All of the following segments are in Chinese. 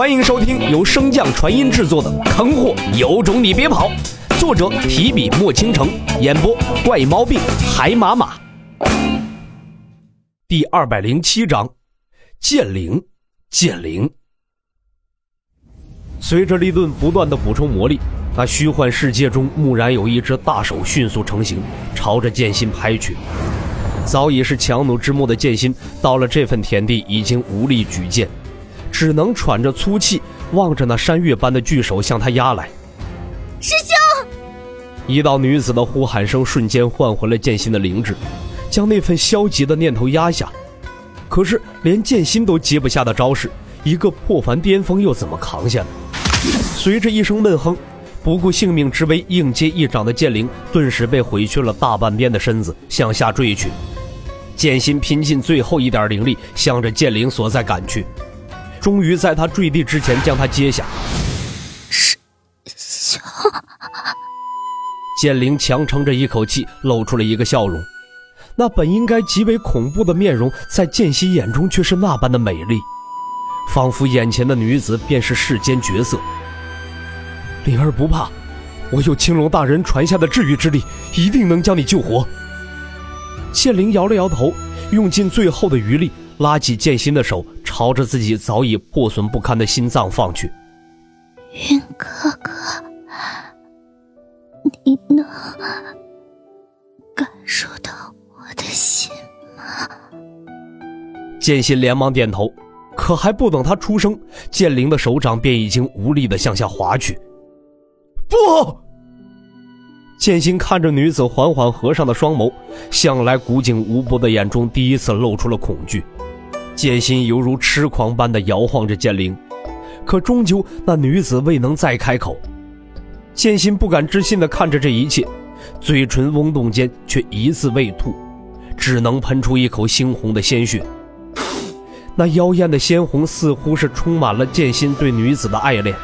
欢迎收听由升降传音制作的《坑货有种你别跑》，作者提笔墨倾城，演播怪毛病海马马。第二百零七章，剑灵，剑灵。随着利顿不断的补充魔力，那虚幻世界中蓦然有一只大手迅速成型，朝着剑心拍去。早已是强弩之末的剑心，到了这份田地已经无力举剑。只能喘着粗气，望着那山岳般的巨手向他压来。师兄！一道女子的呼喊声瞬间唤回了剑心的灵智，将那份消极的念头压下。可是连剑心都接不下的招式，一个破凡巅峰又怎么扛下呢？随着一声闷哼，不顾性命之危硬接一掌的剑灵，顿时被毁去了大半边的身子，向下坠去。剑心拼尽最后一点灵力，向着剑灵所在赶去。终于在他坠地之前将他接下。师兄，剑灵强撑着一口气，露出了一个笑容。那本应该极为恐怖的面容，在剑心眼中却是那般的美丽，仿佛眼前的女子便是世间绝色。灵儿不怕，我有青龙大人传下的治愈之力，一定能将你救活。剑灵摇了摇头，用尽最后的余力，拉起剑心的手。朝着自己早已破损不堪的心脏放去，云哥哥，你能感受到我的心吗？剑心连忙点头，可还不等他出声，剑灵的手掌便已经无力的向下滑去。不！剑心看着女子缓缓合上的双眸，向来古井无波的眼中第一次露出了恐惧。剑心犹如痴狂般的摇晃着剑灵，可终究那女子未能再开口。剑心不敢置信的看着这一切，嘴唇嗡动间却一字未吐，只能喷出一口猩红的鲜血。那妖艳的鲜红似乎是充满了剑心对女子的爱恋。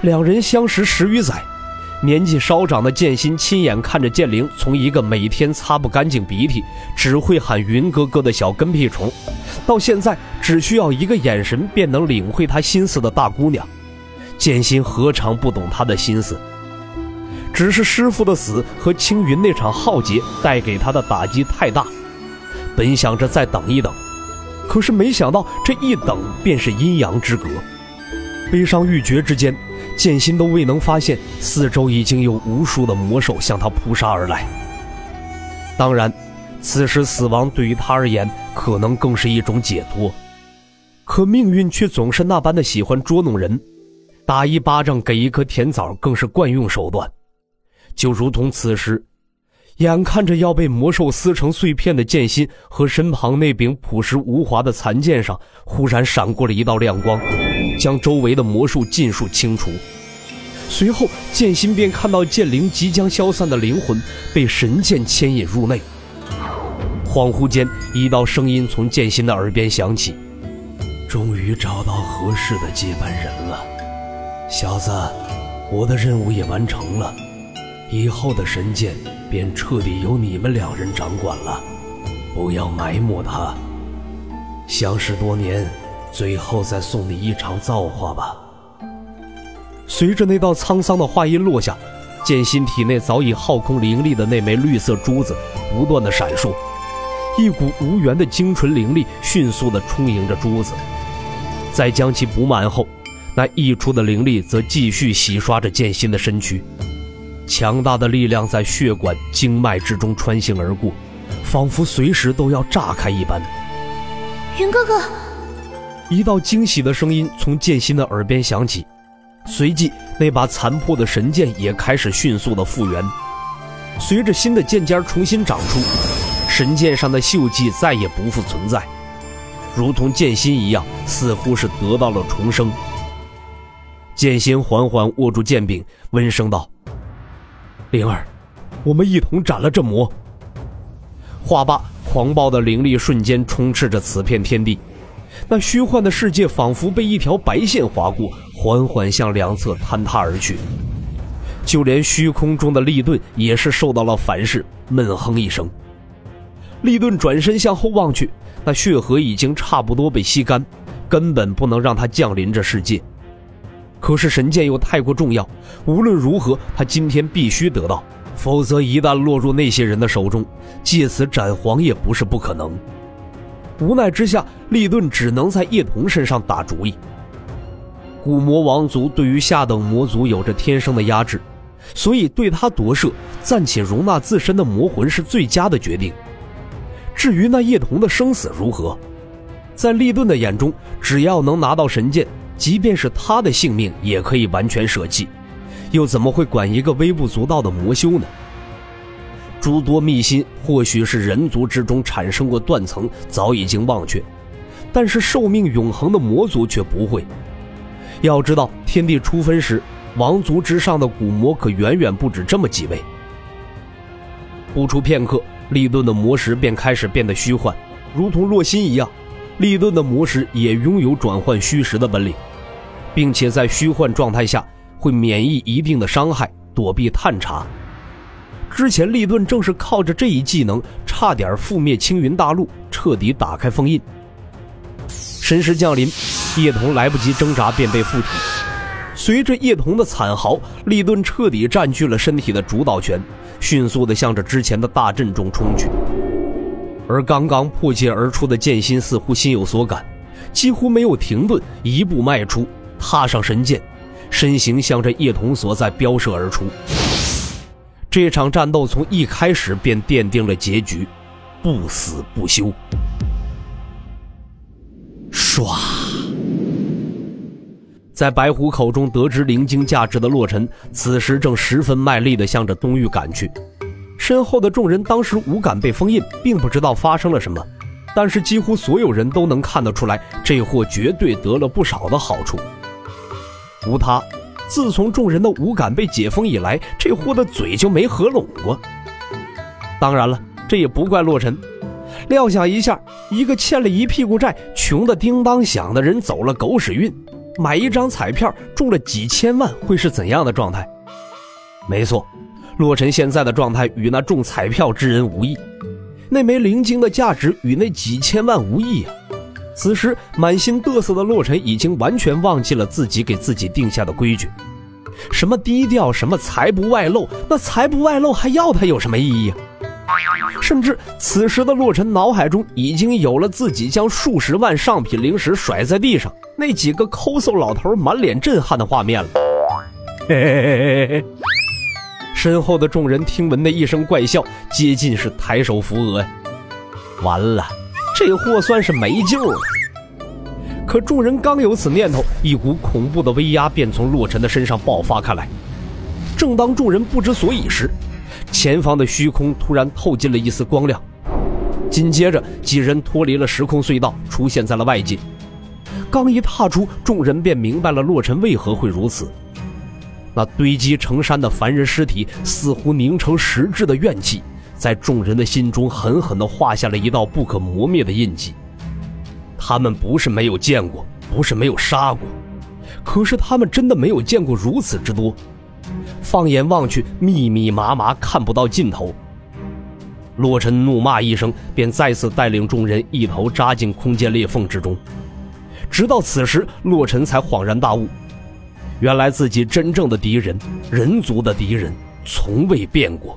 两人相识十余载。年纪稍长的剑心亲眼看着剑灵从一个每天擦不干净鼻涕、只会喊“云哥哥”的小跟屁虫，到现在只需要一个眼神便能领会他心思的大姑娘，剑心何尝不懂他的心思？只是师傅的死和青云那场浩劫带给他的打击太大，本想着再等一等，可是没想到这一等便是阴阳之隔，悲伤欲绝之间。剑心都未能发现，四周已经有无数的魔兽向他扑杀而来。当然，此时死亡对于他而言，可能更是一种解脱。可命运却总是那般的喜欢捉弄人，打一巴掌给一颗甜枣，更是惯用手段。就如同此时，眼看着要被魔兽撕成碎片的剑心和身旁那柄朴实无华的残剑上，忽然闪过了一道亮光。将周围的魔术尽数清除，随后剑心便看到剑灵即将消散的灵魂被神剑牵引入内。恍惚间，一道声音从剑心的耳边响起：“终于找到合适的接班人了，小子，我的任务也完成了，以后的神剑便彻底由你们两人掌管了，不要埋没他。相识多年。”最后再送你一场造化吧。随着那道沧桑的话音落下，剑心体内早已耗空灵力的那枚绿色珠子不断的闪烁，一股无源的精纯灵力迅速的充盈着珠子。在将其补满后，那溢出的灵力则继续洗刷着剑心的身躯，强大的力量在血管经脉之中穿行而过，仿佛随时都要炸开一般。云哥哥。一道惊喜的声音从剑心的耳边响起，随即那把残破的神剑也开始迅速的复原。随着新的剑尖重新长出，神剑上的锈迹再也不复存在，如同剑心一样，似乎是得到了重生。剑心缓缓握住剑柄，温声道：“灵儿，我们一同斩了这魔。”话罢，狂暴的灵力瞬间充斥着此片天地。那虚幻的世界仿佛被一条白线划过，缓缓向两侧坍塌而去。就连虚空中的利顿也是受到了反噬，闷哼一声。利顿转身向后望去，那血河已经差不多被吸干，根本不能让他降临这世界。可是神剑又太过重要，无论如何，他今天必须得到，否则一旦落入那些人的手中，借此斩黄也不是不可能。无奈之下，利顿只能在叶童身上打主意。古魔王族对于下等魔族有着天生的压制，所以对他夺舍，暂且容纳自身的魔魂是最佳的决定。至于那叶童的生死如何，在利顿的眼中，只要能拿到神剑。即便是他的性命也可以完全舍弃，又怎么会管一个微不足道的魔修呢？诸多秘辛或许是人族之中产生过断层，早已经忘却，但是寿命永恒的魔族却不会。要知道，天地初分时，王族之上的古魔可远远不止这么几位。不出片刻，利顿的魔石便开始变得虚幻，如同洛心一样。利顿的魔石也拥有转换虚实的本领。并且在虚幻状态下会免疫一定的伤害，躲避探查。之前利顿正是靠着这一技能，差点覆灭青云大陆，彻底打开封印。神识降临，叶童来不及挣扎便被附体。随着叶童的惨嚎，利顿彻底占据了身体的主导权，迅速的向着之前的大阵中冲去。而刚刚破界而出的剑心似乎心有所感，几乎没有停顿，一步迈出。踏上神剑，身形向着叶童所在飙射而出。这场战斗从一开始便奠定了结局，不死不休。唰，在白虎口中得知灵晶价值的洛尘，此时正十分卖力地向着东域赶去。身后的众人当时无感被封印，并不知道发生了什么，但是几乎所有人都能看得出来，这货绝对得了不少的好处。无他，自从众人的五感被解封以来，这货的嘴就没合拢过。当然了，这也不怪洛尘。料想一下，一个欠了一屁股债、穷的叮当响的人走了狗屎运，买一张彩票中了几千万，会是怎样的状态？没错，洛尘现在的状态与那中彩票之人无异。那枚灵晶的价值与那几千万无异啊。此时，满心得瑟的洛尘已经完全忘记了自己给自己定下的规矩，什么低调，什么财不外露，那财不外露还要他有什么意义啊？甚至此时的洛尘脑海中已经有了自己将数十万上品灵石甩在地上，那几个抠搜老头满脸震撼的画面了。嘿嘿嘿嘿嘿！身后的众人听闻那一声怪笑，接近是抬手扶额呀，完了。这货算是没救了。可众人刚有此念头，一股恐怖的威压便从洛尘的身上爆发开来。正当众人不知所以时，前方的虚空突然透进了一丝光亮，紧接着几人脱离了时空隧道，出现在了外界。刚一踏出，众人便明白了洛尘为何会如此。那堆积成山的凡人尸体，似乎凝成实质的怨气。在众人的心中狠狠地画下了一道不可磨灭的印记。他们不是没有见过，不是没有杀过，可是他们真的没有见过如此之多。放眼望去，密密麻麻，看不到尽头。洛尘怒骂一声，便再次带领众人一头扎进空间裂缝之中。直到此时，洛尘才恍然大悟：原来自己真正的敌人，人族的敌人，从未变过。